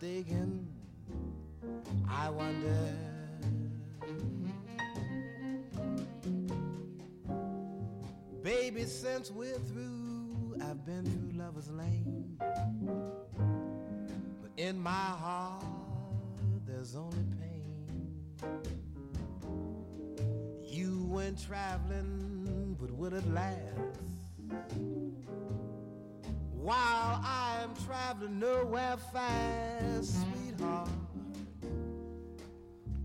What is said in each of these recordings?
Mistaken. I wonder. Baby, since we're through, I've been through Lover's Lane. But in my heart, there's only pain. You went traveling, but will it last? While I'm traveling nowhere fast, sweetheart,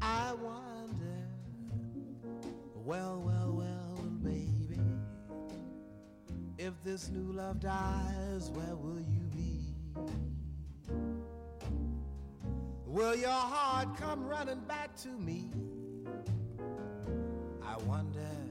I wonder. Well, well, well, baby, if this new love dies, where will you be? Will your heart come running back to me? I wonder.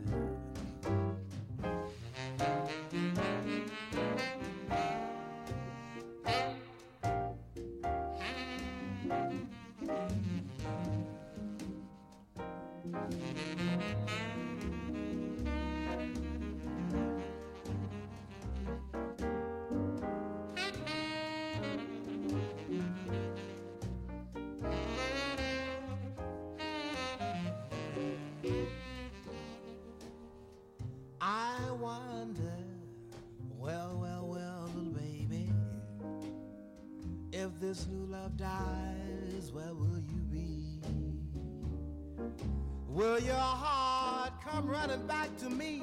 This new love dies, where will you be? Will your heart come running back to me?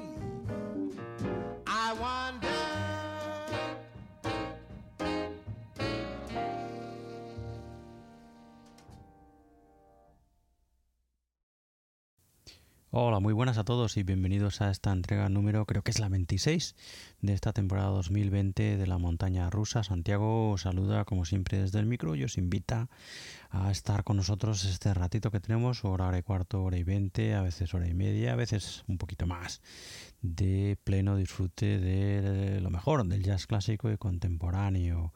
Muy buenas a todos y bienvenidos a esta entrega número, creo que es la 26 de esta temporada 2020 de la montaña rusa. Santiago os saluda como siempre desde el micro y os invita a estar con nosotros este ratito que tenemos, hora, hora y cuarto, hora y veinte, a veces hora y media, a veces un poquito más, de pleno disfrute de lo mejor del jazz clásico y contemporáneo.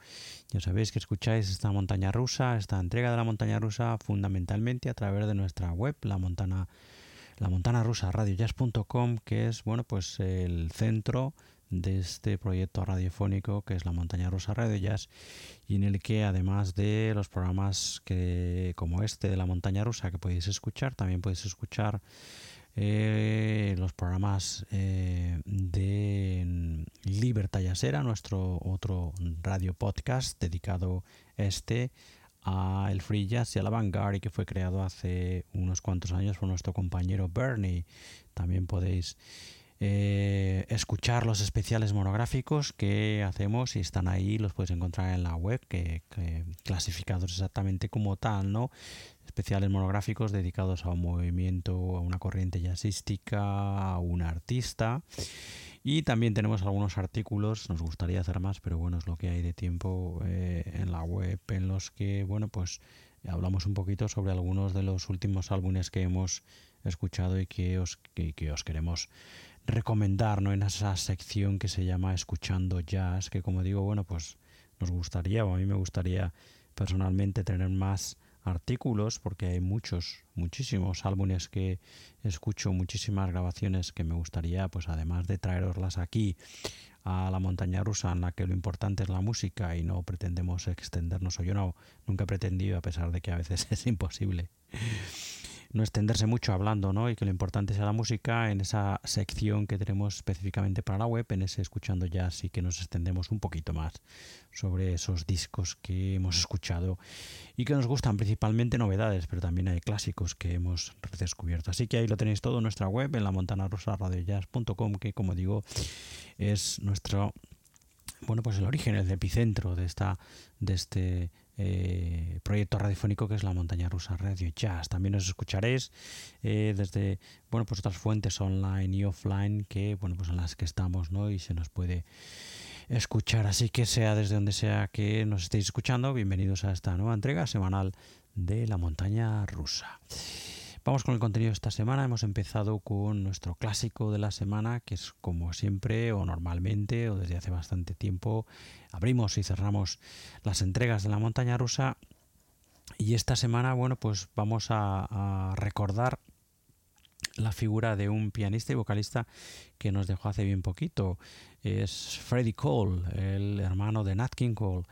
Ya sabéis que escucháis esta montaña rusa, esta entrega de la montaña rusa fundamentalmente a través de nuestra web, la montana la montana rusa radiojazz.com que es bueno pues el centro de este proyecto radiofónico que es la montaña rusa radio jazz y en el que además de los programas que como este de la montaña rusa que podéis escuchar también podéis escuchar eh, los programas eh, de Libertad Jazzera nuestro otro radio podcast dedicado a este a el free jazz y a la vanguard y que fue creado hace unos cuantos años por nuestro compañero Bernie. También podéis eh, escuchar los especiales monográficos que hacemos y están ahí, los podéis encontrar en la web, que, que clasificados exactamente como tal, ¿no? Especiales monográficos dedicados a un movimiento, a una corriente jazzística, a un artista. Y también tenemos algunos artículos, nos gustaría hacer más, pero bueno, es lo que hay de tiempo eh, en la web, en los que, bueno, pues hablamos un poquito sobre algunos de los últimos álbumes que hemos escuchado y que os, que, que os queremos recomendar, ¿no? En esa sección que se llama Escuchando Jazz, que como digo, bueno, pues nos gustaría, o a mí me gustaría personalmente tener más artículos, porque hay muchos, muchísimos álbumes que escucho, muchísimas grabaciones que me gustaría, pues además de traeroslas aquí a la montaña rusa en la que lo importante es la música y no pretendemos extendernos, o yo no, nunca he pretendido, a pesar de que a veces es imposible no extenderse mucho hablando, ¿no? Y que lo importante sea la música en esa sección que tenemos específicamente para la web, en ese escuchando ya sí que nos extendemos un poquito más sobre esos discos que hemos escuchado y que nos gustan principalmente novedades, pero también hay clásicos que hemos redescubierto. Así que ahí lo tenéis todo en nuestra web, en la montanarosaradiojazz.com, que como digo, es nuestro bueno, pues el origen, el epicentro de esta de este eh, proyecto radiofónico que es la montaña rusa Radio Jazz. También os escucharéis eh, desde bueno pues otras fuentes online y offline que bueno pues en las que estamos ¿no? y se nos puede escuchar. Así que sea desde donde sea que nos estéis escuchando, bienvenidos a esta nueva entrega semanal de la montaña rusa. Vamos con el contenido de esta semana. Hemos empezado con nuestro clásico de la semana, que es como siempre o normalmente o desde hace bastante tiempo. Abrimos y cerramos las entregas de la montaña rusa. Y esta semana, bueno, pues vamos a, recordar la figura de un pianista y vocalista que nos dejó hace bien poquito. Es Freddie Cole, el hermano de Nat King Cole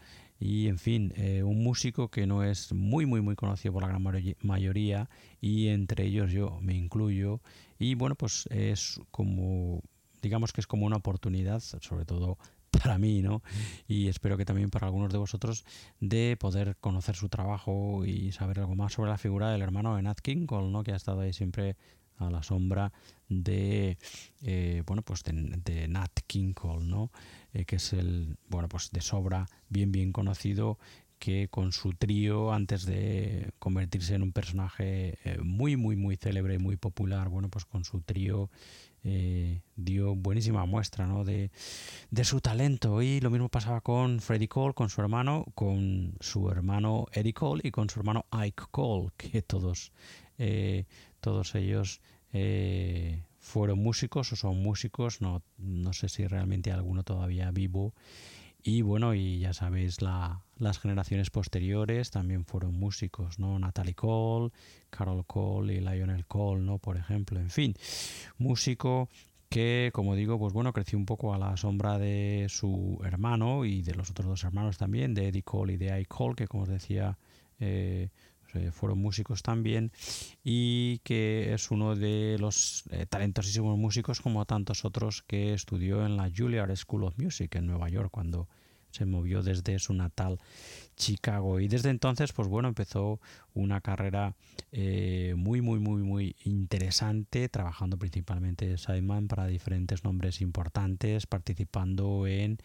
y en fin, eh, un músico que no es muy muy muy conocido por la gran mayoría y entre ellos yo me incluyo y bueno pues es como digamos que es como una oportunidad sobre todo para mí, ¿no? Y espero que también para algunos de vosotros de poder conocer su trabajo y saber algo más sobre la figura del hermano de Nat King Cole, ¿no? Que ha estado ahí siempre a la sombra de eh, bueno pues de, Nat King Cole, ¿no? Eh, que es el bueno pues de sobra bien bien conocido que con su trío antes de convertirse en un personaje eh, muy muy muy célebre y muy popular bueno pues con su trío dio buenísima muestra ¿no? de, de, su talento y lo mismo pasaba con Freddie Cole con su hermano con su hermano Eddie Cole y con su hermano Ike Cole que todos todos ellos eh, fueron músicos o son músicos, no, no sé si realmente alguno todavía vivo. Y bueno, y ya sabéis, la, las generaciones posteriores también fueron músicos, ¿no? Natalie Cole, Carol Cole y Lionel Cole, ¿no? Por ejemplo, en fin, músico que, como digo, pues bueno, creció un poco a la sombra de su hermano y de los otros dos hermanos también, de Eddie Cole y de Ike Cole, que como os decía, eh, fueron músicos también y que es uno de los eh, talentosísimos músicos como tantos otros que estudió en la Juilliard School of Music en Nueva York cuando se movió desde su natal Chicago. Y desde entonces pues bueno empezó una carrera eh, muy muy muy muy interesante trabajando principalmente Simon para diferentes nombres importantes participando en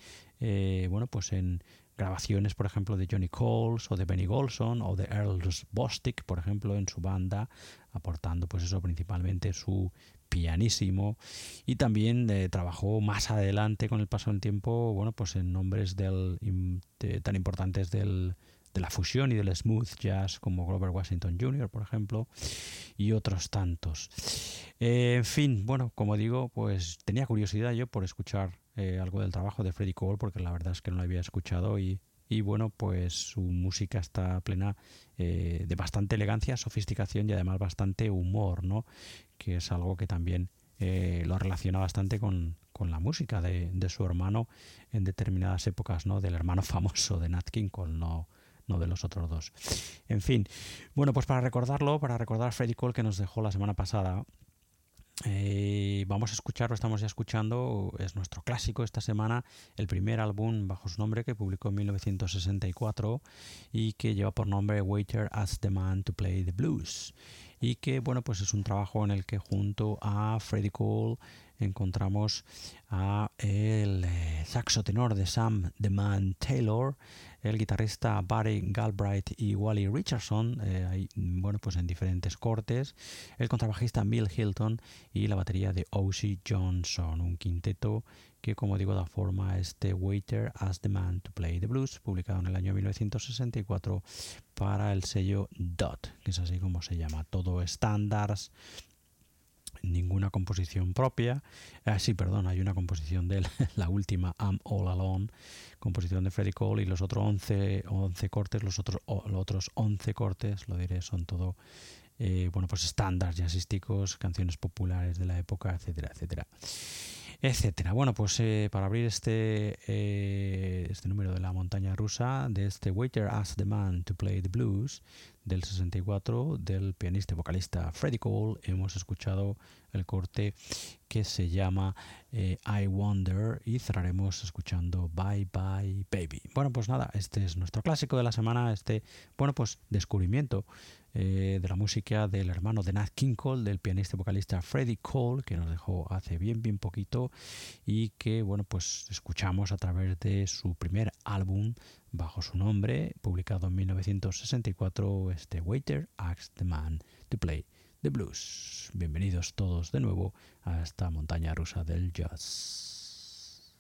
bueno pues en grabaciones, por ejemplo, de Johnny Coles o de Benny Golson o de Earl Bostic, por ejemplo, en su banda, aportando pues eso principalmente su pianísimo y también eh, trabajó más adelante con el paso del tiempo, bueno, pues en nombres del, tan importantes del, de la fusión y del smooth jazz como Grover Washington Jr., por ejemplo, y otros tantos. En fin, bueno, como digo, pues tenía curiosidad yo por escuchar eh, algo del trabajo de Freddie Cole porque la verdad es que no lo había escuchado y, bueno, pues su música está plena eh, de bastante elegancia, sofisticación y además bastante humor, ¿no? Que es algo que también eh, lo relaciona bastante con, la música de, su hermano en determinadas épocas, ¿no? Del hermano famoso de Nat King Cole, no, no de los otros dos. En fin, bueno, pues para recordarlo, para recordar a Freddie Cole que nos dejó la semana pasada, eh, vamos a escuchar, lo estamos ya escuchando, es nuestro clásico esta semana, el primer álbum bajo su nombre que publicó en 1964 y que lleva por nombre Waiter as the Man to Play the Blues. Y que, bueno, pues es un trabajo en el que junto a Freddie Cole encontramos a el eh, saxo tenor de Sam The Man Taylor, el guitarrista Barry Galbraith y Wally Richardson, eh, bueno, pues en diferentes cortes, el contrabajista Bill Hilton y la batería de O.C. Johnson, un quinteto que, como digo, da forma a este Waiter as the Man to Play the Blues, publicado en el año 1964 para el sello DOT, que es así como se llama, todo estándares ninguna composición propia. Ah, sí, perdón, hay una composición de la última, I'm All Alone, composición de Freddie Cole, y los otros 11, 11 cortes, los otros, los otros 11 cortes, lo diré, son todo, eh, bueno, pues estándares jazzísticos, canciones populares de la época, etcétera, etcétera etcétera. Bueno, pues eh, para abrir este, eh, este número de la montaña rusa, de este Waiter Asked the Man to Play the Blues del 64 del pianista y vocalista Freddie Cole, hemos escuchado el corte que se llama eh, I Wonder y cerraremos escuchando Bye Bye Baby. Bueno, pues nada, este es nuestro clásico de la semana, este, bueno, pues descubrimiento eh, de la música del hermano de Nat King Cole, del pianista y vocalista Freddie Cole, que nos dejó hace bien, bien poquito y que, bueno, pues escuchamos a través de su primer álbum bajo su nombre, publicado en 1964, este Waiter Asked the Man to Play the Blues. Bienvenidos todos de nuevo a esta montaña rusa del jazz.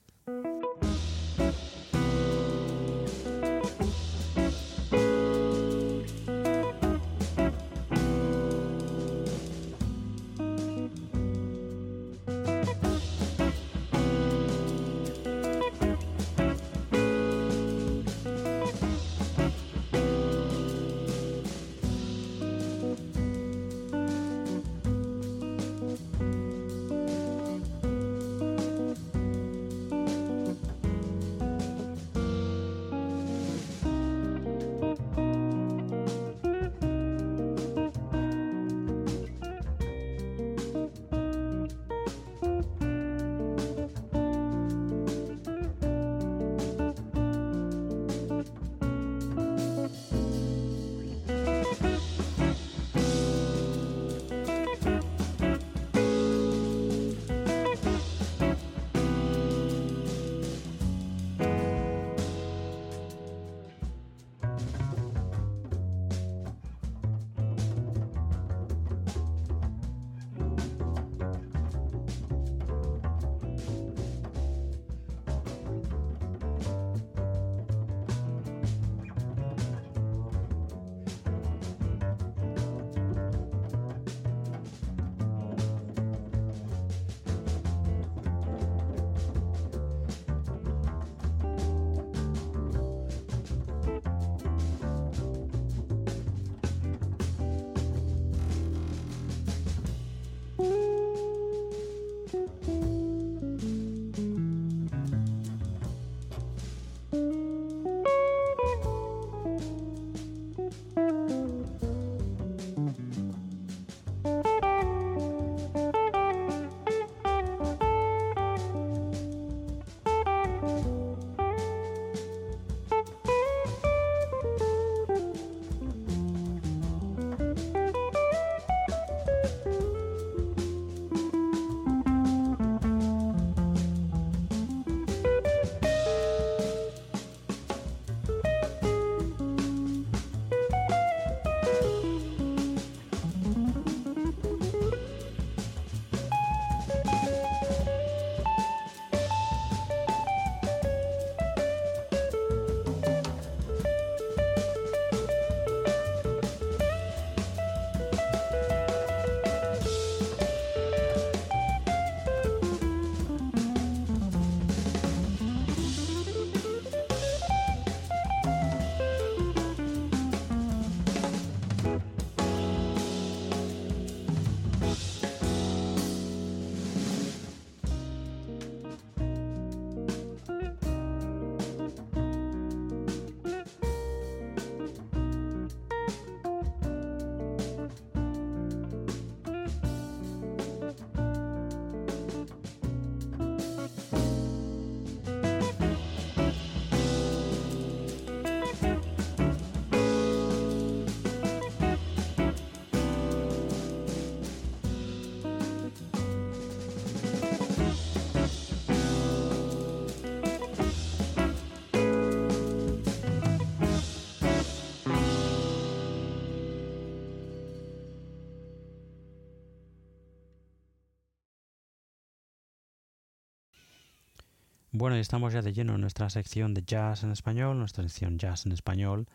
Bueno, y estamos ya de lleno en nuestra sección de jazz en español, nuestra sección jazz en español,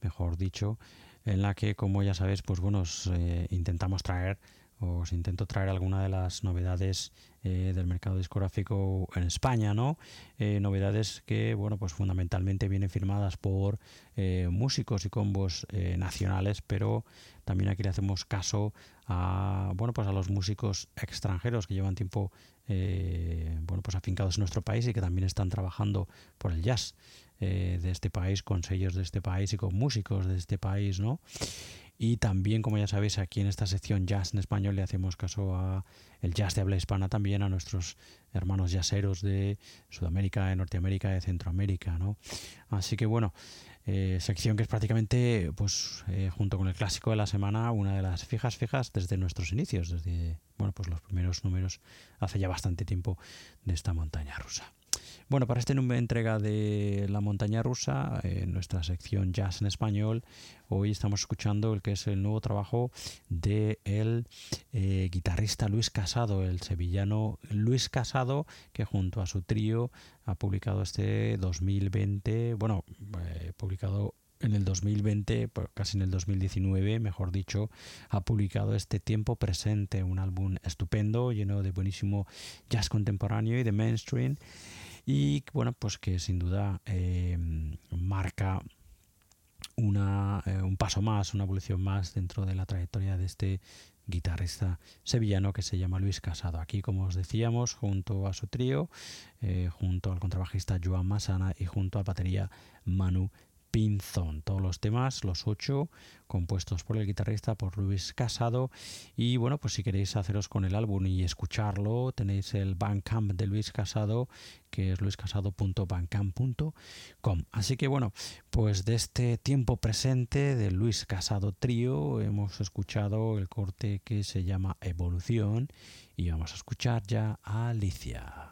mejor dicho, en la que, como ya sabéis, pues bueno, eh, intentamos traer os intento traer alguna de las novedades eh, del mercado discográfico en España, ¿no? Eh, novedades que, bueno, pues fundamentalmente vienen firmadas por eh, músicos y combos nacionales, pero también aquí le hacemos caso a, bueno, pues a los músicos extranjeros que llevan tiempo, bueno, pues afincados en nuestro país y que también están trabajando por el jazz de este país, con sellos de este país y con músicos de este país, ¿no? Y también, como ya sabéis, aquí en esta sección Jazz en Español le hacemos caso a el jazz de habla hispana también a nuestros hermanos jazzeros de Sudamérica, de Norteamérica, de Centroamérica, ¿no? Así que bueno, eh, sección que es prácticamente, pues, eh, junto con el clásico de la semana, una de las fijas fijas desde nuestros inicios, desde, bueno, pues los primeros números hace ya bastante tiempo de esta montaña rusa. Bueno, para número de entrega de La Montaña Rusa, en nuestra sección Jazz en Español, hoy estamos escuchando el que es el nuevo trabajo de el eh, guitarrista Luis Casado, el sevillano Luis Casado, que junto a su trío ha publicado este 2020, bueno, eh, publicado en el 2020, casi en el 2019, mejor dicho, ha publicado este Tiempo Presente, un álbum estupendo, lleno de buenísimo jazz contemporáneo y de mainstream y bueno, pues que sin duda eh, marca una, eh, un paso más, una evolución más dentro de la trayectoria de este guitarrista sevillano que se llama Luis Casado. Aquí, como os decíamos, junto a su trío, eh, junto al contrabajista Joan Masana y junto a batería Manu Pinzón. Todos los temas, los ocho, compuestos por el guitarrista, por Luis Casado. Y bueno, pues si queréis haceros con el álbum y escucharlo, tenéis el Bandcamp de Luis Casado, que es luiscasado.bandcamp.com. Así que bueno, pues de este tiempo presente de Luis Casado Trío hemos escuchado el corte que se llama Evolución y vamos a escuchar ya a Alicia.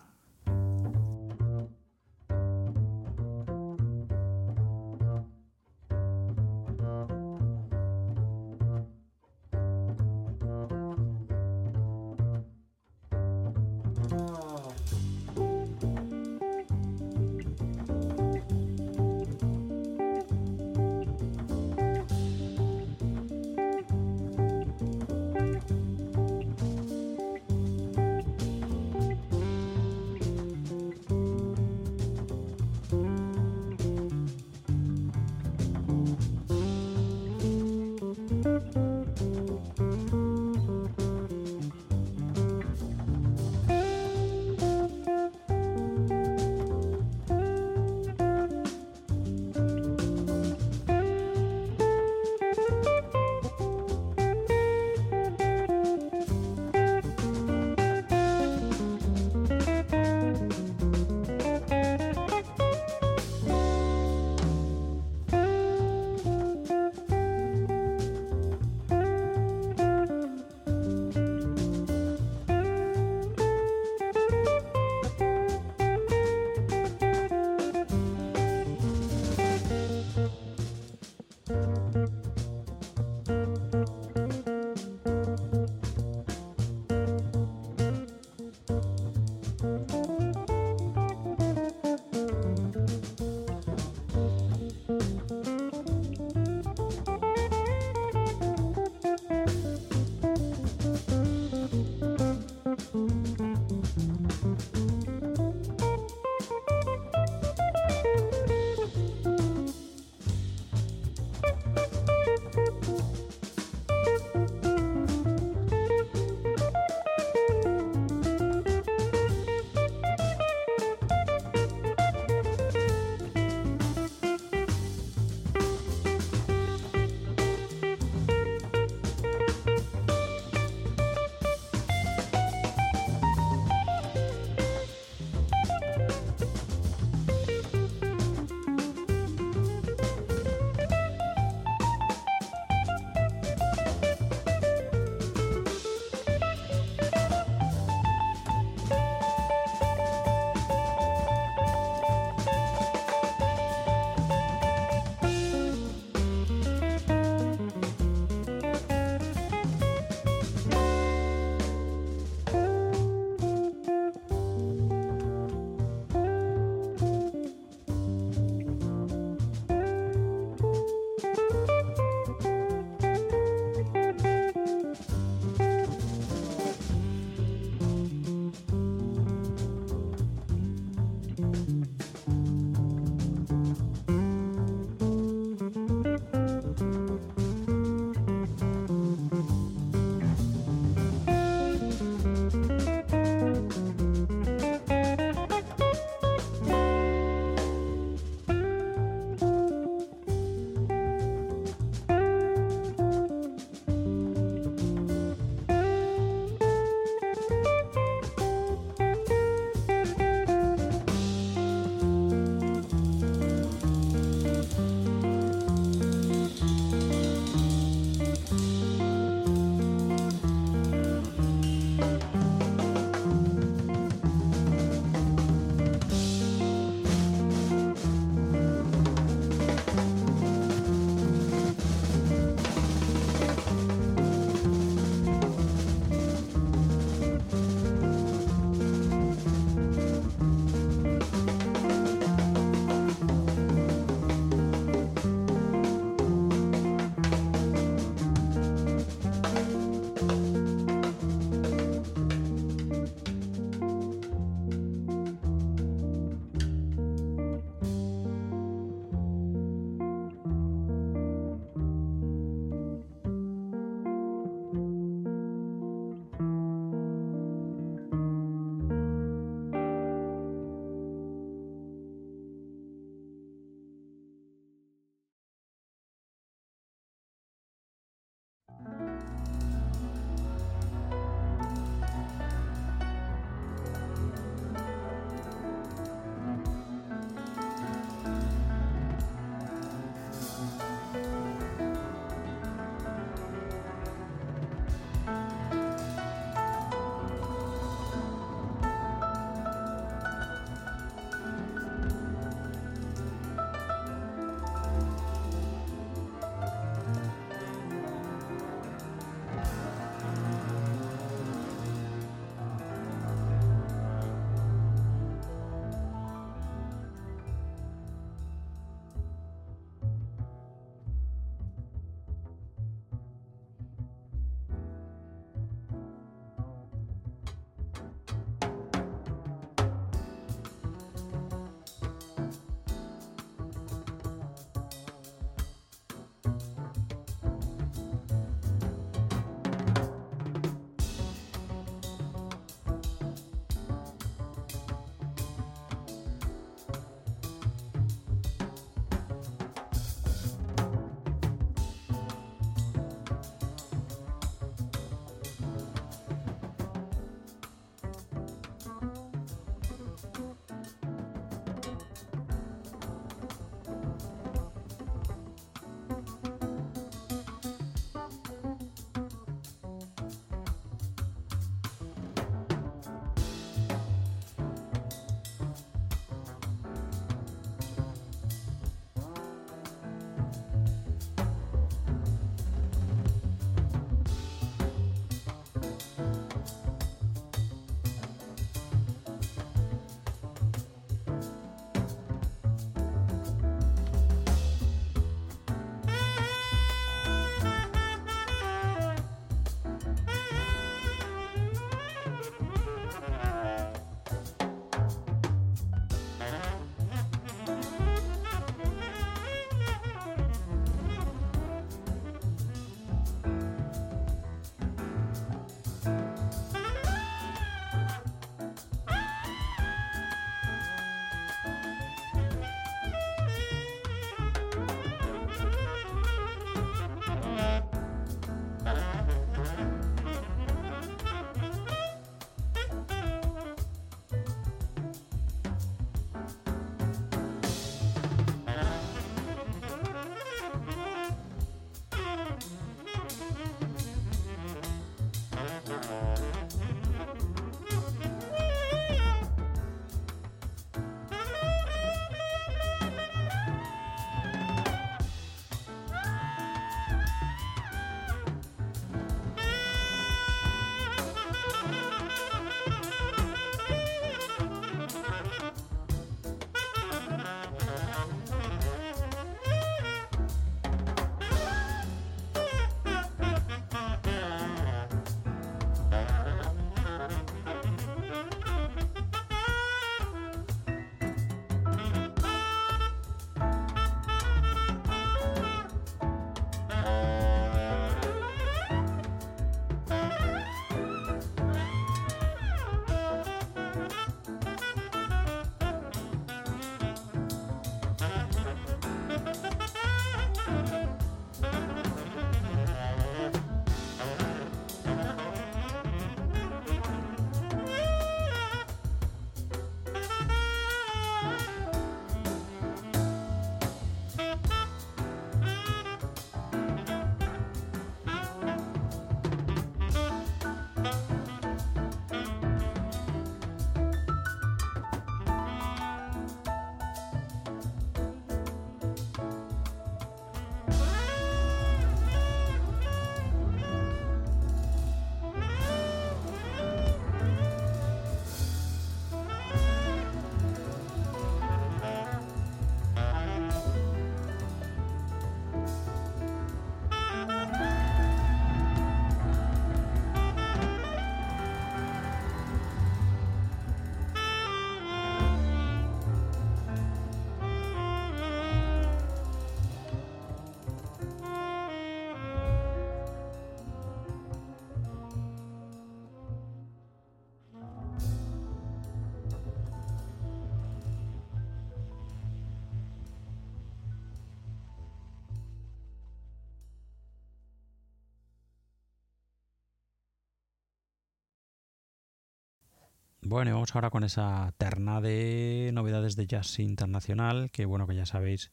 Bueno, y vamos ahora con esa terna de novedades de jazz internacional, que bueno, que ya sabéis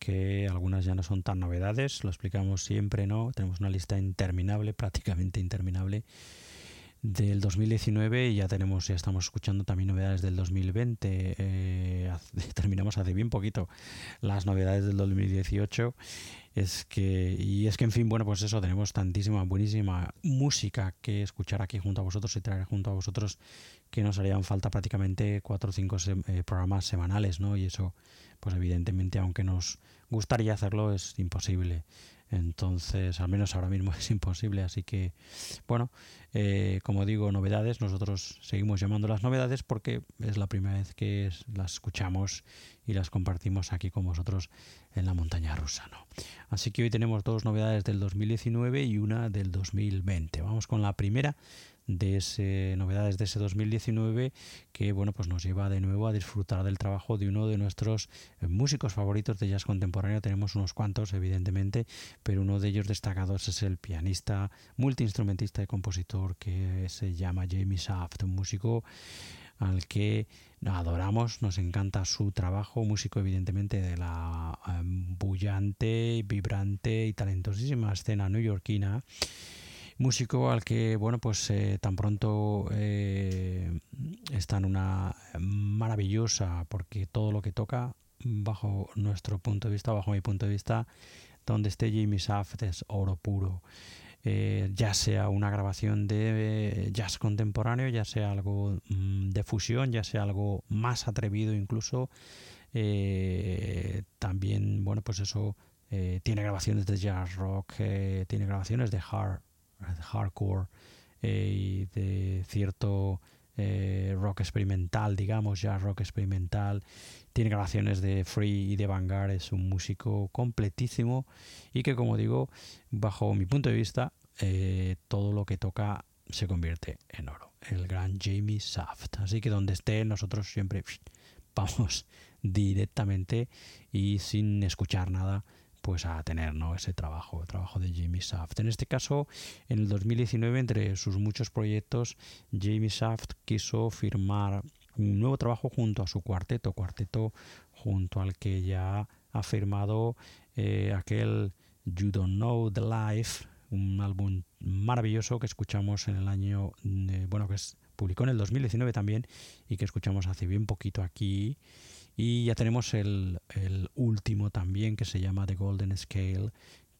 que algunas ya no son tan novedades, lo explicamos siempre, ¿no? Tenemos una lista interminable, prácticamente interminable del 2019 y ya tenemos, ya estamos escuchando también novedades del 2020. Eh, terminamos hace bien poquito las novedades del 2018. Es que, y es que, en fin, bueno, pues eso, tenemos tantísima, buenísima música que escuchar aquí junto a vosotros y traer junto a vosotros que nos harían falta prácticamente cuatro o cinco eh, programas semanales, ¿no? Y eso, pues evidentemente, aunque nos gustaría hacerlo, es imposible. Entonces, al menos ahora mismo es imposible. Así que, bueno, eh, como digo, novedades, nosotros seguimos llamando las novedades porque es la primera vez que las escuchamos y las compartimos aquí con vosotros en la montaña rusa. ¿no? Así que hoy tenemos dos novedades del 2019 y una del 2020. Vamos con la primera de ese, novedades de ese 2019 que bueno pues nos lleva de nuevo a disfrutar del trabajo de uno de nuestros eh, músicos favoritos de jazz contemporáneo. Tenemos unos cuantos evidentemente pero uno de ellos destacados es el pianista multiinstrumentista y compositor que se llama Jamie Saft un músico al que adoramos, nos encanta su trabajo, músico evidentemente de la em, bullante, vibrante y talentosísima escena neoyorquina músico al que, bueno, pues eh, tan pronto eh, está en una maravillosa, porque todo lo que toca, bajo nuestro punto de vista, bajo mi punto de vista, donde esté Jimmy Saft es oro puro. Eh, ya sea una grabación de jazz contemporáneo, ya sea algo mm, de fusión, ya sea algo más atrevido incluso. también, bueno, pues eso tiene grabaciones de jazz rock, tiene grabaciones de hard hardcore eh, y de cierto eh, rock experimental, digamos, ya rock experimental. Tiene grabaciones de Free y de Vanguard, es un músico completísimo y que, como digo, bajo mi punto de vista, eh, todo lo que toca se convierte en oro. El gran Jamie Saft. Así que donde esté, nosotros siempre vamos directamente y sin escuchar nada pues a tener ¿no? ese trabajo, el trabajo de Jamie Saft. En este caso, en el 2019, entre sus muchos proyectos, Jamie Saft quiso firmar un nuevo trabajo junto a su cuarteto, cuarteto junto al que ya ha firmado eh, aquel You Don't Know the Life, un álbum maravilloso que escuchamos en el año, eh, bueno, que publicó en el 2019 también y que escuchamos hace bien poquito aquí y ya tenemos el, el último también que se llama The Golden Scale,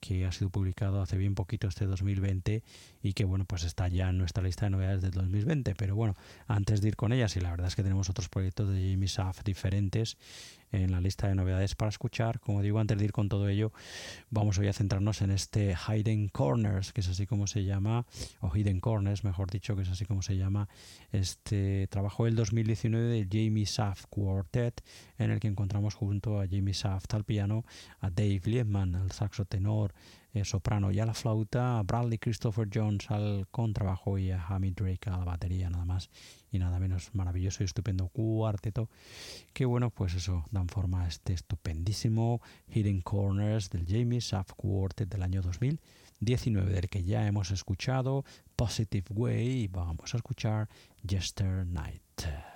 que ha sido publicado hace bien poquito este 2020 y que bueno pues está ya en nuestra lista de novedades del 2020 pero bueno antes de ir con ellas y la verdad es que tenemos otros proyectos de Jamie Saft diferentes en la lista de novedades para escuchar. Como digo, antes de ir con todo ello, vamos hoy a centrarnos en este Hidden Corners, que es así como se llama, o Hidden Corners, mejor dicho, que es así como se llama este trabajo del 2019 de Jamie Saft Quartet, en el que encontramos junto a Jamie Saft al piano, a Dave Liebman al saxo tenor, soprano y a la flauta, Bradley Christopher Jones al contrabajo y a Hamid Drake a la batería, nada más y nada menos maravilloso y estupendo cuarteto que bueno pues eso dan forma a este estupendísimo Hidden Corners del Jamie Saft Quartet del año 2019 del que ya hemos escuchado Positive Way y vamos a escuchar Jester Night.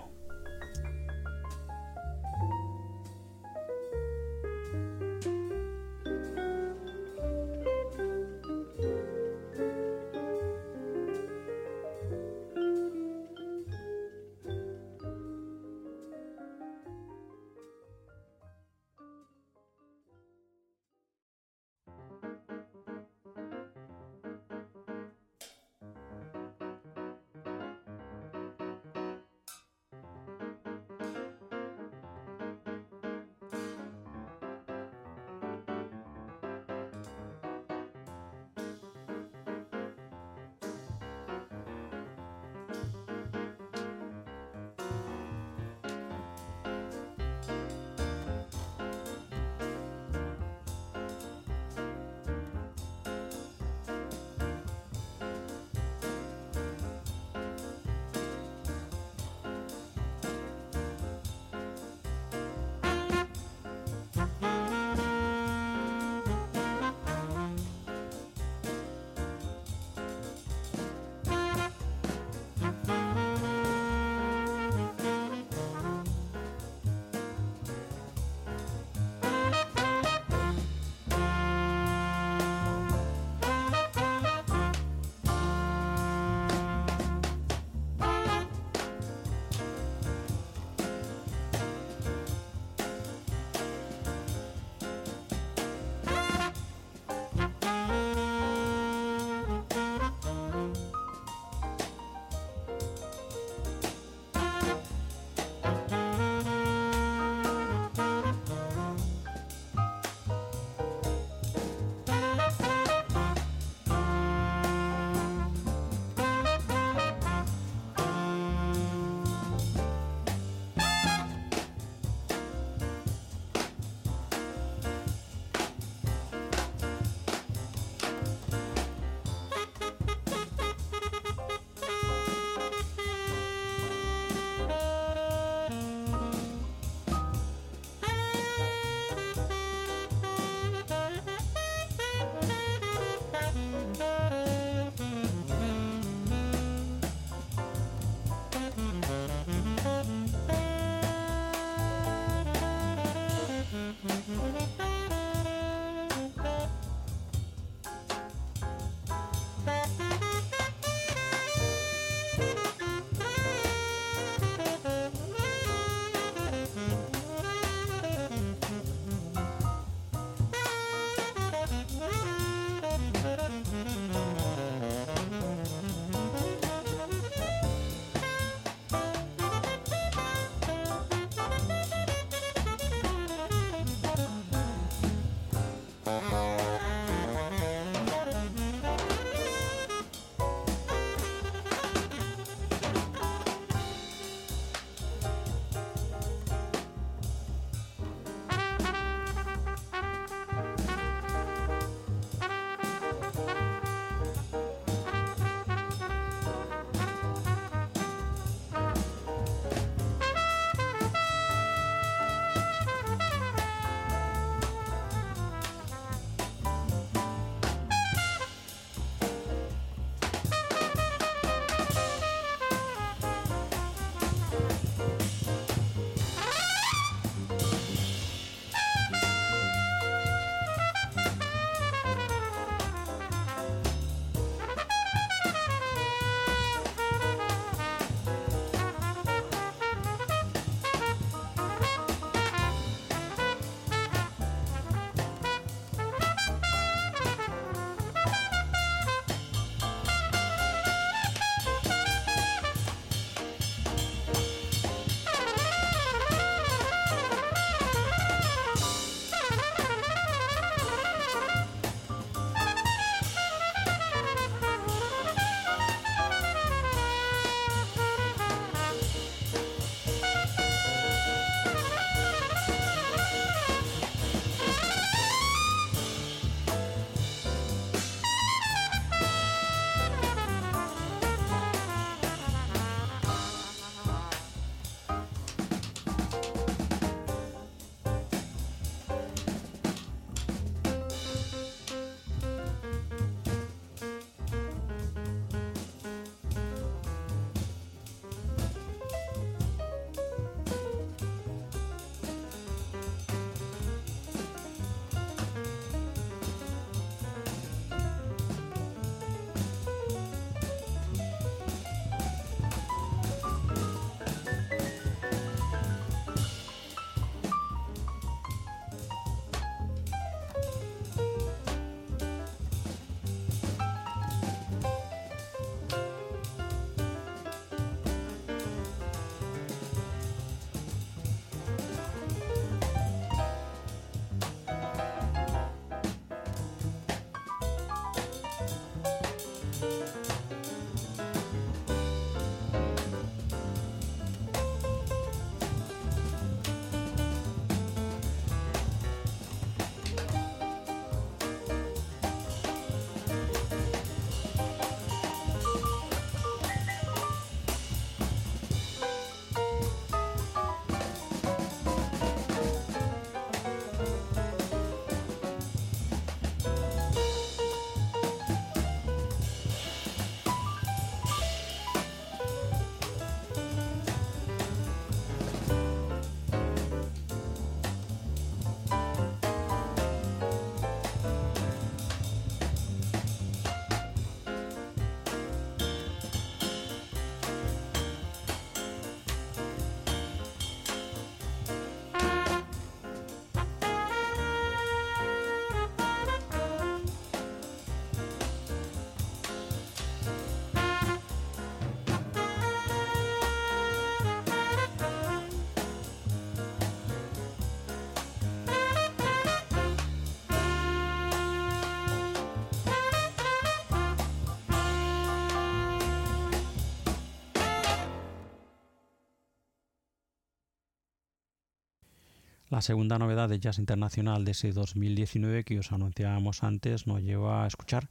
La segunda novedad de Jazz Internacional de ese 2019 que os anunciábamos antes nos lleva a escuchar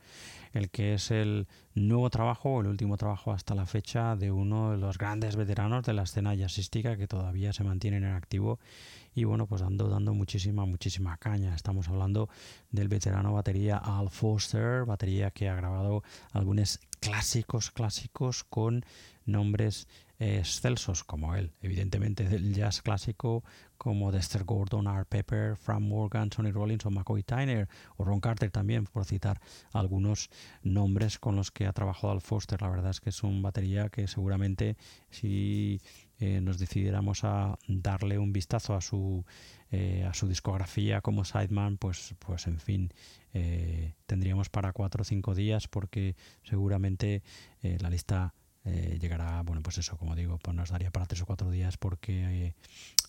el que es el nuevo trabajo, el último trabajo hasta la fecha de uno de los grandes veteranos de la escena jazzística que todavía se mantienen en activo y bueno, pues dando, dando muchísima, muchísima caña. Estamos hablando del veterano batería Al Foster, batería que ha grabado algunos clásicos, clásicos con nombres excelsos como él, evidentemente del jazz clásico como Dexter Gordon, Art Pepper, Frank Morgan, Sonny Rollins o McCoy Tyner o Ron Carter también, por citar algunos nombres con los que ha trabajado Al Foster. La verdad es que es un batería que seguramente si eh, nos decidiéramos a darle un vistazo a su eh, a su discografía como sideman, pues, pues en fin, eh, tendríamos para cuatro o cinco días porque seguramente la lista eh, llegará, bueno, pues eso, como digo, pues nos daría para tres o cuatro días porque eh,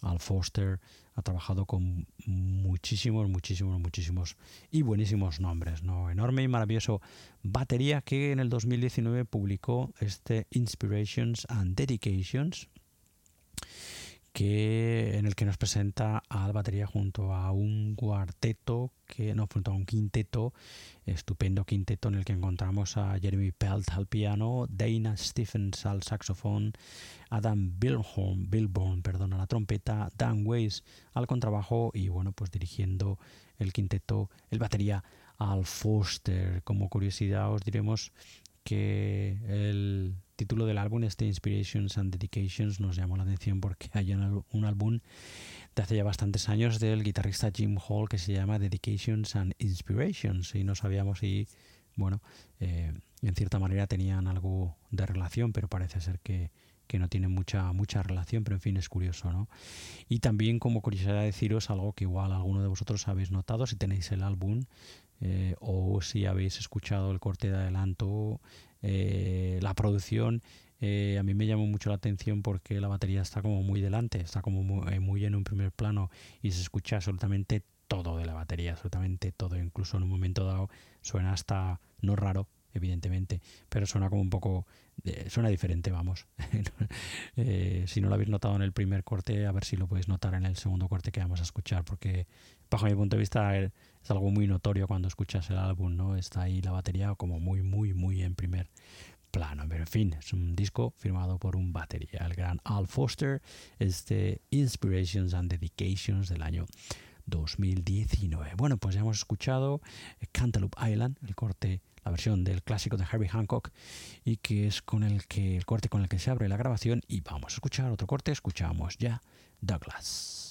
Al Foster ha trabajado con muchísimos, muchísimos, muchísimos y buenísimos nombres, ¿no? Enorme y maravilloso batería que en el 2019 publicó este Inspirations and Dedications que en el que nos presenta a batería junto a un cuarteto que no junto a un quinteto estupendo quinteto en el que encontramos a Jeremy Pelt al piano, Dana Stephens al saxofón, Adam Billborn, Billborn perdón, a la trompeta, Dan Weiss al contrabajo y bueno pues dirigiendo el quinteto, el batería al Foster. Como curiosidad os diremos que el título del álbum, este Inspirations and Dedications, nos llamó la atención porque hay un álbum de hace ya bastantes años del guitarrista Jim Hall que se llama Dedications and Inspirations y no sabíamos si, bueno, eh, en cierta manera tenían algo de relación, pero parece ser que, que no tienen mucha, mucha relación, pero en fin es curioso, ¿no? Y también como curiosidad deciros algo que igual alguno de vosotros habéis notado si tenéis el álbum eh, o si habéis escuchado el corte de adelanto eh, la producción eh, a mí me llamó mucho la atención porque la batería está como muy delante, está como eh, muy, en un primer plano y se escucha absolutamente todo de la batería, absolutamente todo, incluso en un momento dado suena hasta, no raro, evidentemente, pero suena como un poco, suena diferente, vamos. si no lo habéis notado en el primer corte, a ver si lo podéis notar en el segundo corte que vamos a escuchar, porque bajo mi punto de vista es algo muy notorio cuando escuchas el álbum, ¿no? Está ahí la batería como muy, muy, muy en primer plano. Pero en fin, es un disco firmado por un batería, el gran Al Foster, este Inspirations and Dedications del año 2019. Bueno, pues ya hemos escuchado Cantaloupe Island, el corte, la versión del clásico de Harry Hancock, y que es con el que el corte con el que se abre la grabación. Y vamos a escuchar otro corte, escuchamos ya Douglas.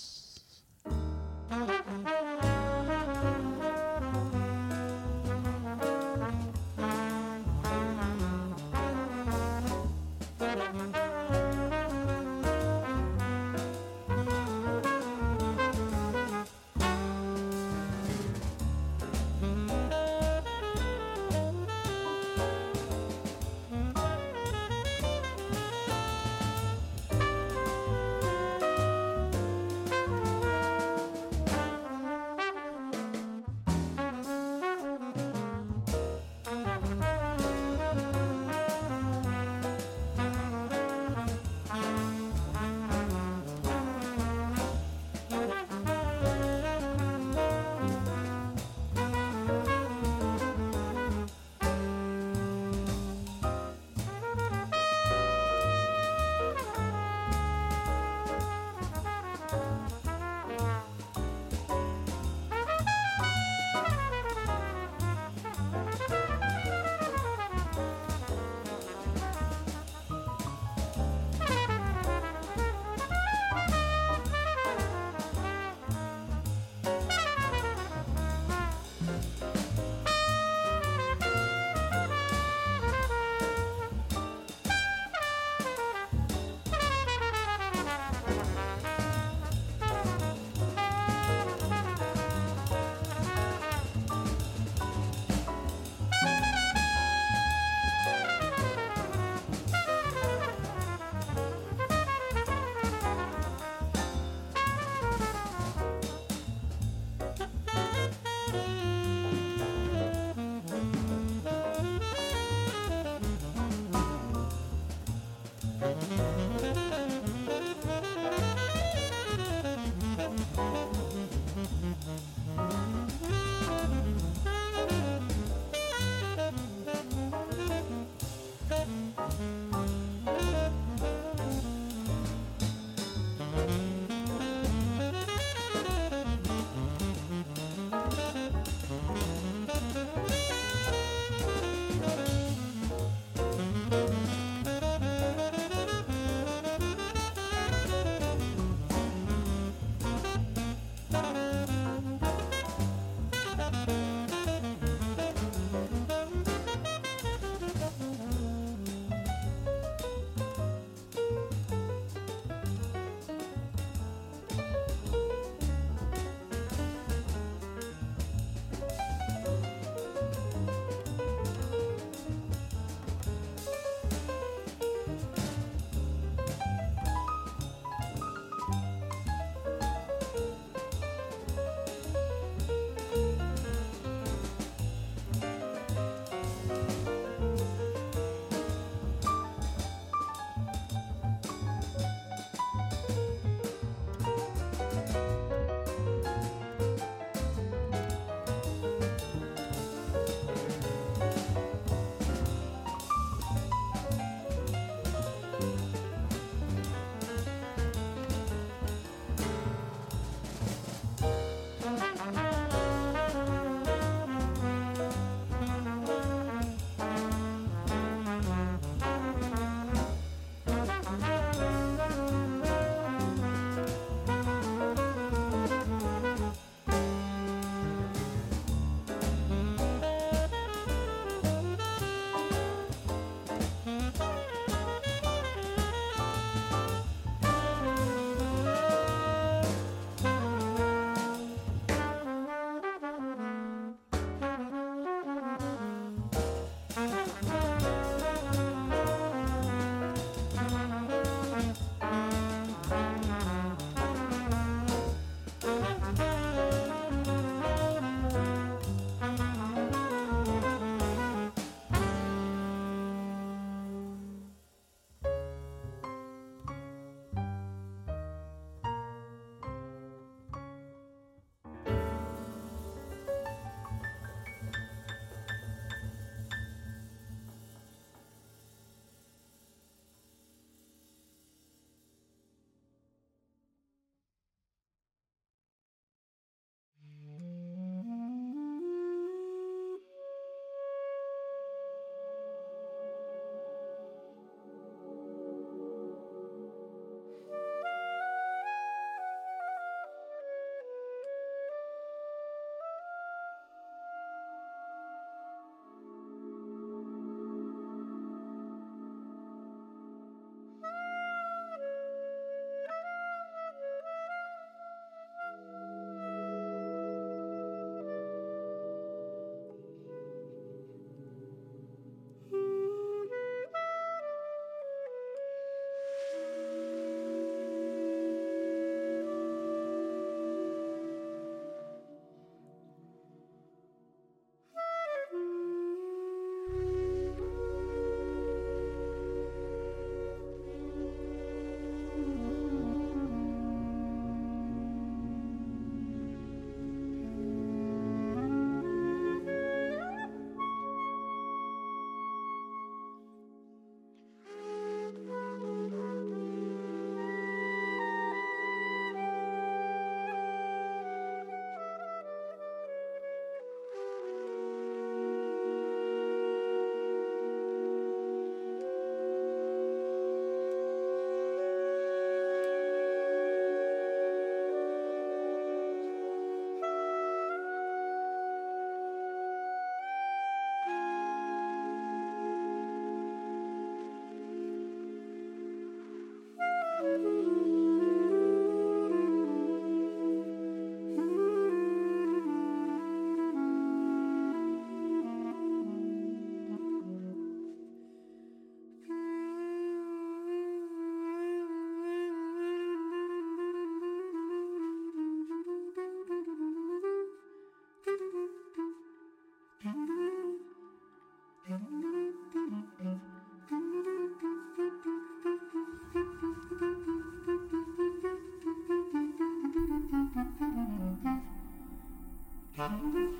Mm-hmm.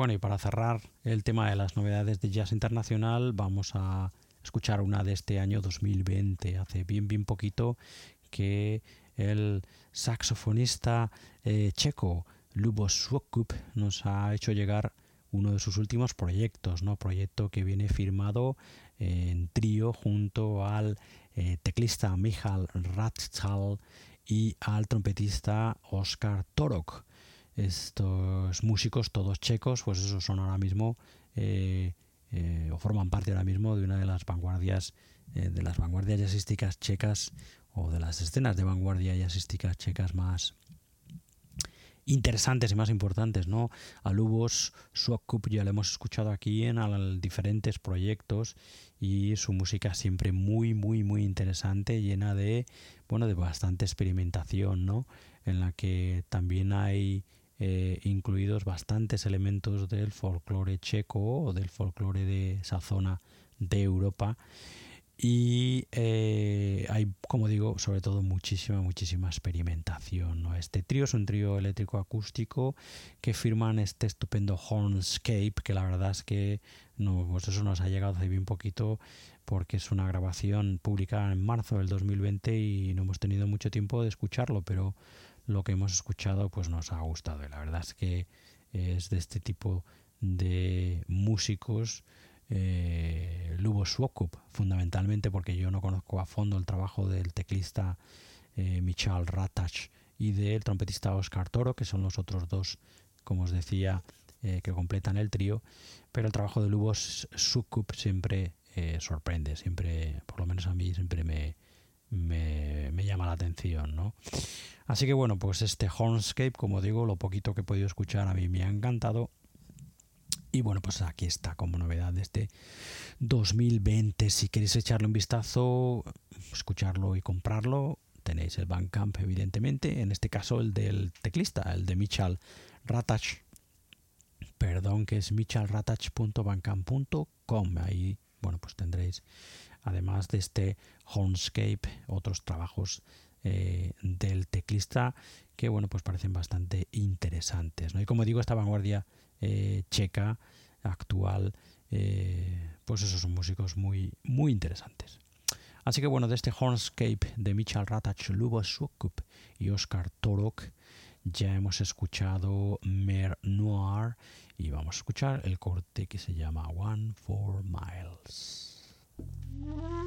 Bueno, y para cerrar el tema de las novedades de jazz internacional, vamos a escuchar una de este año 2020, hace bien, bien poquito, que el saxofonista eh, checo Lubos Swokup nos ha hecho llegar uno de sus últimos proyectos, ¿no? Proyecto que viene firmado en trío junto al eh, teclista Michal Ratschal y al trompetista Oscar Torok. Estos músicos, todos checos, pues esos son ahora mismo eh, o forman parte ahora mismo de una de las vanguardias de las vanguardias jazzísticas checas o de las escenas de vanguardia jazzísticas checas más interesantes y más importantes, ¿no? A Lubos Suakup ya lo hemos escuchado aquí en diferentes proyectos y su música siempre muy, muy, muy interesante, llena de, bueno, de bastante experimentación, ¿no? En la que también hay eh, incluidos bastantes elementos del folclore checo o del folclore de esa zona de Europa y eh, hay, como digo, sobre todo muchísima, muchísima experimentación. Este trío es un trío eléctrico acústico que firman este estupendo Hornscape, que la verdad es que no, pues eso nos ha llegado hace bien poquito porque es una grabación publicada en marzo del 2020 y no hemos tenido mucho tiempo de escucharlo, pero lo que hemos escuchado pues nos ha gustado. Y la verdad es que es de este tipo de músicos eh, Lubo Swokup, fundamentalmente porque yo no conozco a fondo el trabajo del teclista eh, Michal Ratach y del trompetista Oscar Toro, que son los otros dos, como os decía, eh, que completan el trío, pero el trabajo de Lubo Swokup siempre eh, sorprende, siempre, por lo menos a mí, siempre me, me, me, llama la atención, ¿no? Así que bueno, pues este Hornscape, como digo, lo poquito que he podido escuchar a mí me ha encantado y bueno, pues aquí está como novedad de este 2020. Si queréis echarle un vistazo, escucharlo y comprarlo, tenéis el Bandcamp, evidentemente. En este caso, el del teclista, el de Michal Ratach. Perdón, que es michalratach.bandcamp.com. Ahí, bueno, pues tendréis, además de este Hornscape, otros trabajos eh, del teclista que, bueno, pues parecen bastante interesantes. Y como digo, esta vanguardia eh, checa actual, eh, pues esos son músicos muy, muy interesantes. Así que bueno, de este Hornscape de Michal Ratach, Lubo Sukup y Oscar Torok, ya hemos escuchado Mer Noir y vamos a escuchar el corte que se llama One Four Miles. Mm-hmm.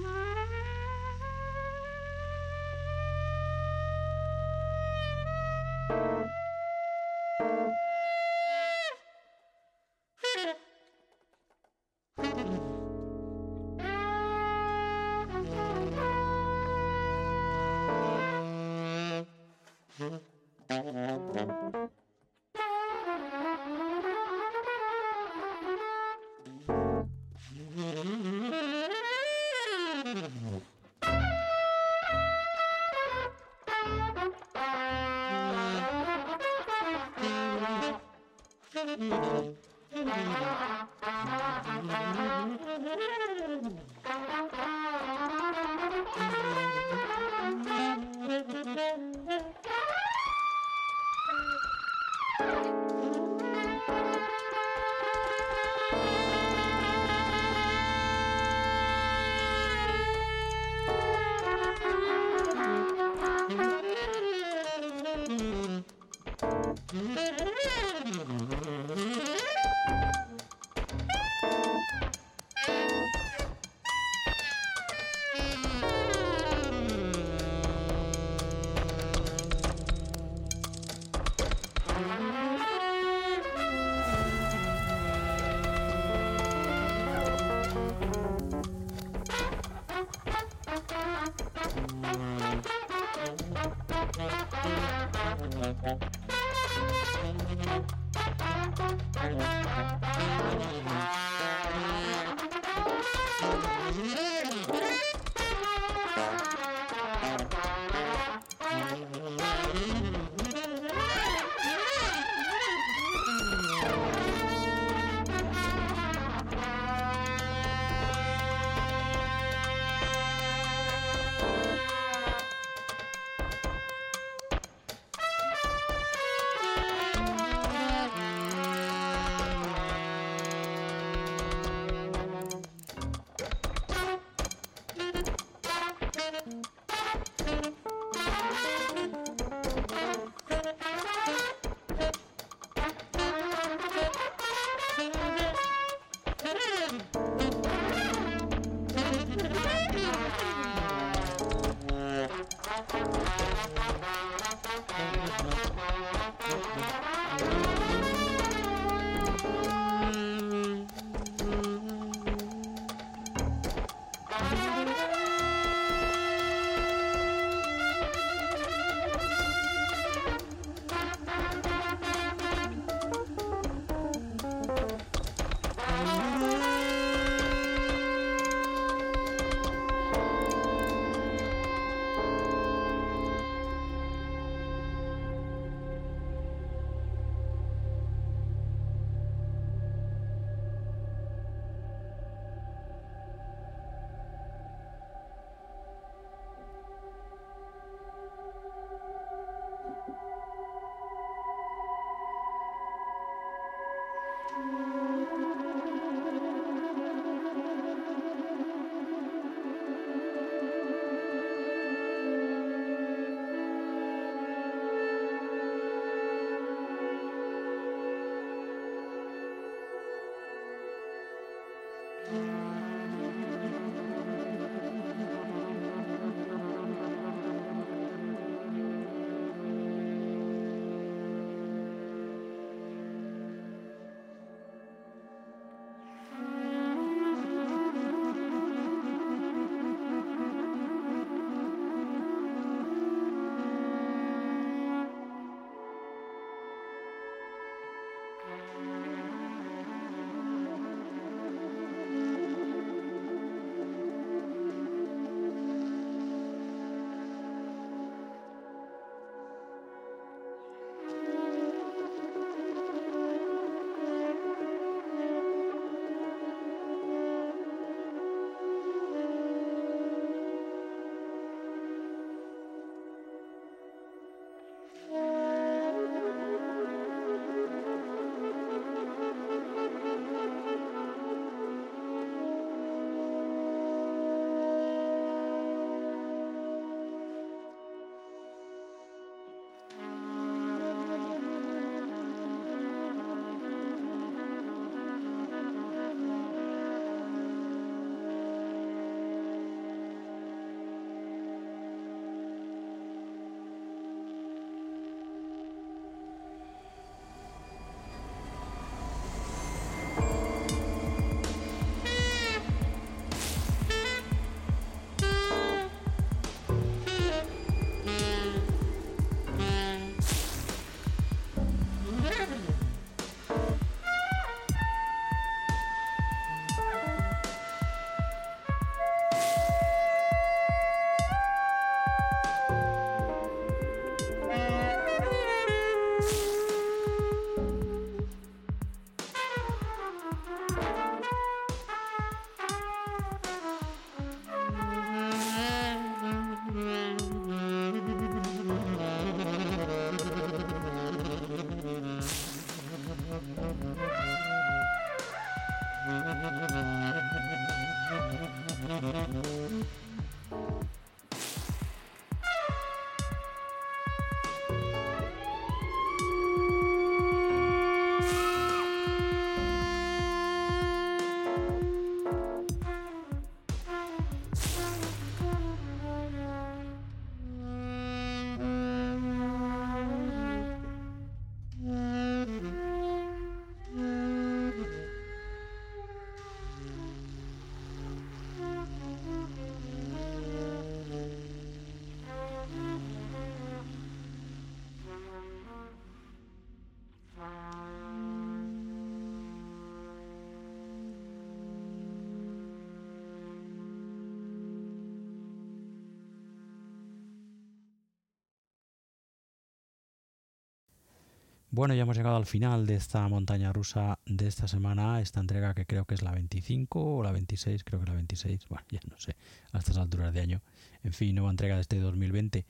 Bueno, ya hemos llegado al final de esta montaña rusa de esta semana, esta entrega que creo que es la 25 o la 26, creo que la 26, bueno, ya no sé, a estas alturas de año. En fin, nueva entrega de este 2020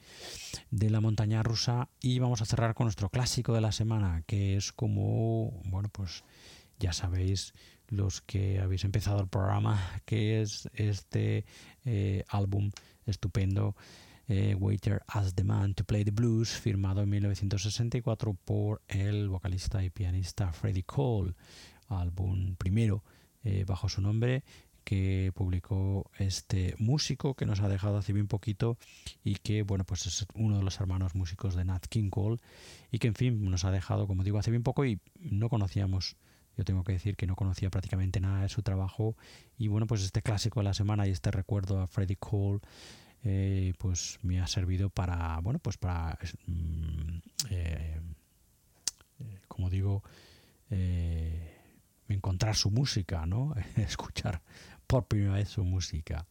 de la montaña rusa y vamos a cerrar con nuestro clásico de la semana, que es como, bueno, pues ya sabéis los que habéis empezado el programa, que es este eh, álbum estupendo eh, Waiter as the Man to Play the Blues, firmado en 1964 por el vocalista y pianista Freddie Cole, álbum primero eh, bajo su nombre que publicó este músico que nos ha dejado hace bien poquito y que bueno pues es uno de los hermanos músicos de Nat King Cole y que en fin nos ha dejado como digo hace bien poco y no conocíamos yo tengo que decir que no conocía prácticamente nada de su trabajo. Y bueno pues este clásico de la semana y este recuerdo a Freddie Cole eh, pues me ha servido para, bueno, pues para, mm, eh, eh, como digo, encontrar su música, ¿no? Escuchar por primera vez su música.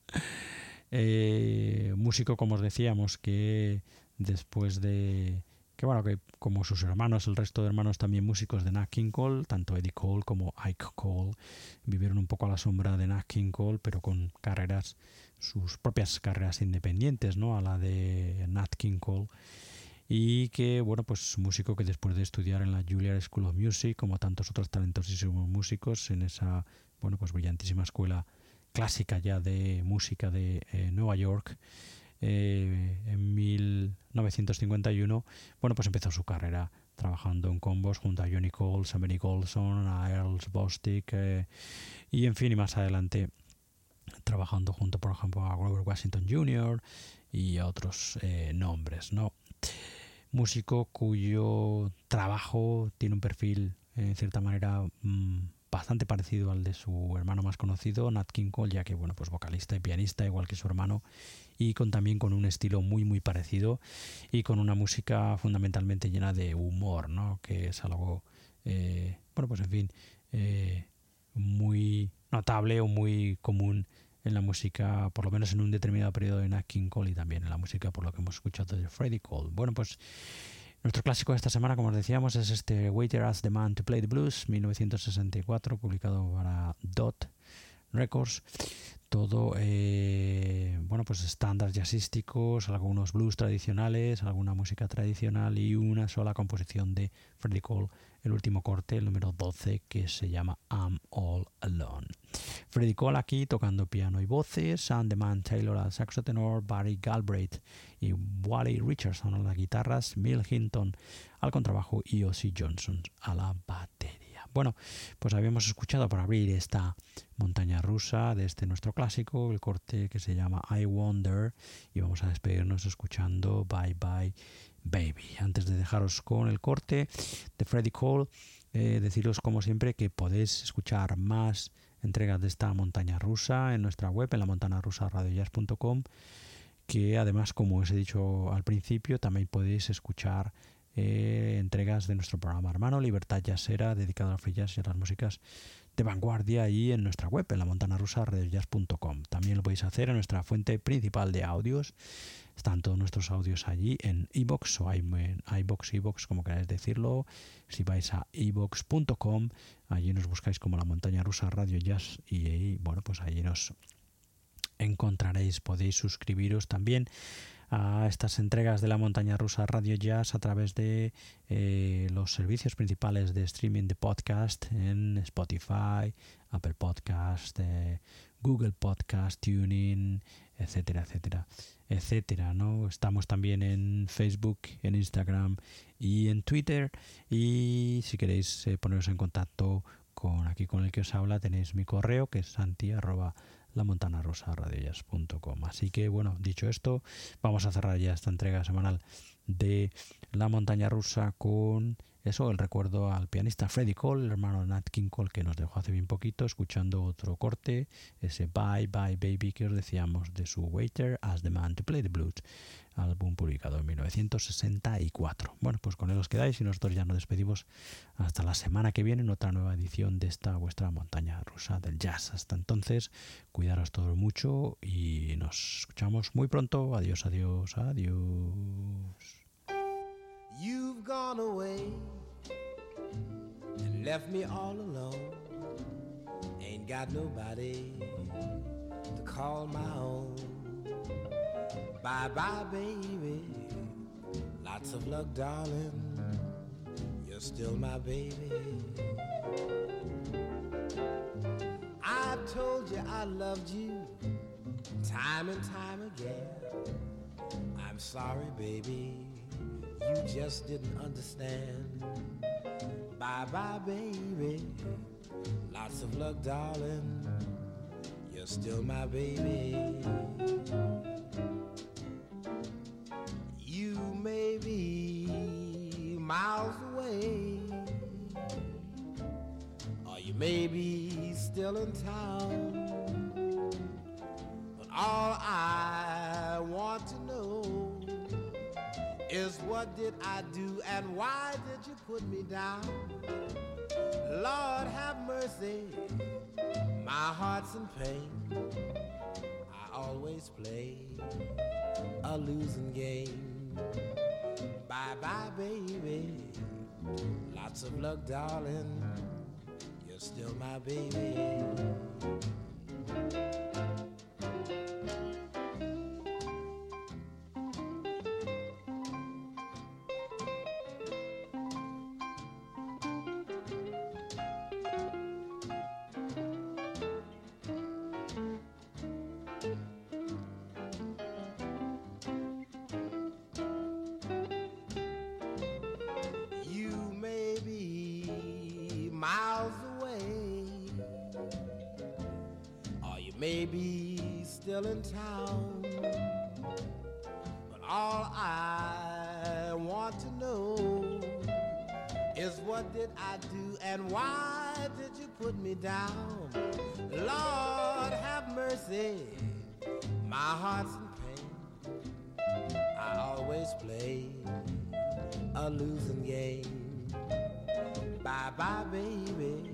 músico, como os decíamos, que después de que bueno, que como sus hermanos, el resto de hermanos también músicos de Nat King Cole, tanto Eddie Cole como Ike Cole, vivieron un poco a la sombra de Nat Cole, pero con carreras sus propias carreras independientes, ¿no? A la de Nat King Cole. y que, bueno, pues músico que después de estudiar en la Juilliard School of Music, como tantos otros talentosísimos músicos, en esa, bueno, pues brillantísima escuela clásica ya de música de eh, Nueva York, eh, en 1951, bueno, pues empezó su carrera trabajando en combos junto a Johnny Coles, a Benny Golson, a Earl Bostic eh, y en fin, y más adelante trabajando junto, por ejemplo, a Grover Washington Jr. y a otros eh, nombres, ¿no? Músico cuyo trabajo tiene un perfil, en cierta manera, mm, bastante parecido al de su hermano más conocido, Nat King Cole, ya que, bueno, pues vocalista y pianista, igual que su hermano, y con también con un estilo muy muy parecido y con una música fundamentalmente llena de humor, ¿no? Que es algo, eh, bueno, pues en fin, eh, muy notable o muy común en la música, por lo menos en un determinado periodo de Nat King Cole y también en la música por lo que hemos escuchado de Freddie Cole. Bueno, pues nuestro clásico de esta semana, como os decíamos, es este Waiter as the Man to Play the Blues, 1964, publicado para Dot Records todo, eh, bueno, pues estándares jazzísticos, algunos blues tradicionales, alguna música tradicional y una sola composición de Freddie Cole, el último corte, el número 12, que se llama I'm All Alone. Freddie Cole aquí tocando piano y voces, Sam Man Taylor al saxo tenor, Barry Galbraith y Wally Richardson a las guitarras, Mill Hinton al contrabajo y Ozzy Johnson a la batería. Bueno, pues habíamos escuchado para abrir esta montaña rusa de este nuestro clásico, el corte que se llama I Wonder, y vamos a despedirnos escuchando Bye Bye Baby. Antes de dejaros con el corte de Freddie Cole, eh, deciros como siempre que podéis escuchar más entregas de esta montaña rusa en nuestra web, en la montana rusa que además, como os he dicho al principio, también podéis escuchar eh, entregas de nuestro programa hermano Libertad Jazzera, dedicado a free y a las músicas de vanguardia y en nuestra web, en la montana rusa También lo podéis hacer en nuestra fuente principal de audios. Están todos nuestros audios allí en iBox o iBox, iBox, como queráis decirlo. Si vais a iBox.com, allí nos buscáis como la montaña rusa Radio Jazz y bueno, pues allí nos encontraréis. Podéis suscribiros también a estas entregas de la montaña rusa Radio Jazz a través de eh, los servicios principales de streaming de podcast en Spotify, Apple Podcast, eh, Google Podcast, Tuning, etcétera, etcétera, etcétera. ¿no? Estamos también en Facebook, en Instagram y en Twitter. Y si queréis eh, poneros en contacto con aquí con el que os habla, tenéis mi correo que es santi la montana rosa Así que bueno, dicho esto, vamos a cerrar ya esta entrega semanal de La montaña rusa con eso, el recuerdo al pianista Freddie Cole, el hermano Nat King Cole, que nos dejó hace bien poquito, escuchando otro corte, ese Bye Bye Baby que os decíamos de su Waiter as the Man to Play the Blues álbum publicado en 1964. Bueno, pues con él os quedáis y nosotros ya nos despedimos hasta la semana que viene en otra nueva edición de esta vuestra montaña rusa del jazz. Hasta entonces, cuidaros todos mucho y nos escuchamos muy pronto. Adiós, adiós, adiós. You've gone away and left me all alone. Ain't got nobody to call my own. Bye bye, baby. Lots of luck, darling. You're still my baby. I told you I loved you time and time again. I'm sorry, baby. You just didn't understand. Bye bye, baby. Lots of luck, darling. You're still my baby. You may be miles away. Or you may be still in town. But all I what did I do and why did you put me down? Lord have mercy, my heart's in pain. I always play a losing game. Bye bye, baby. Lots of luck, darling. You're still my baby. Put me down? Lord, have mercy. My heart's in pain. I always play a losing game. Bye bye, baby.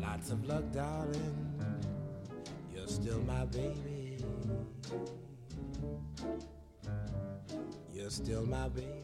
Lots of luck, darling. You're still my baby. You're still my baby.